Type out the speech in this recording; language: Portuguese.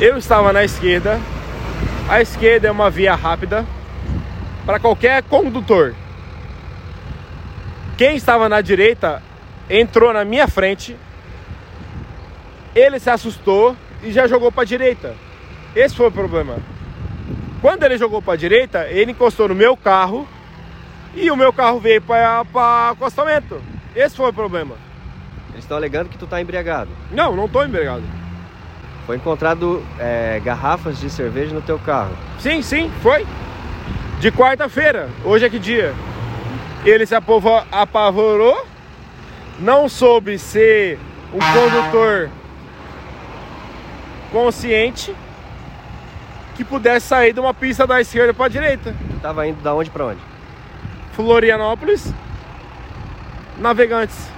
Eu estava na esquerda. A esquerda é uma via rápida para qualquer condutor. Quem estava na direita entrou na minha frente. Ele se assustou e já jogou para a direita. Esse foi o problema. Quando ele jogou para a direita, ele encostou no meu carro e o meu carro veio para acostamento. Esse foi o problema. Eles estão alegando que tu tá embriagado. Não, não estou embriagado. Foi encontrado é, garrafas de cerveja no teu carro. Sim, sim, foi. De quarta-feira. Hoje é que dia? Ele se apavo- apavorou, não soube ser um condutor consciente que pudesse sair de uma pista da esquerda para a direita. Tu tava indo da onde pra onde? Florianópolis, Navegantes.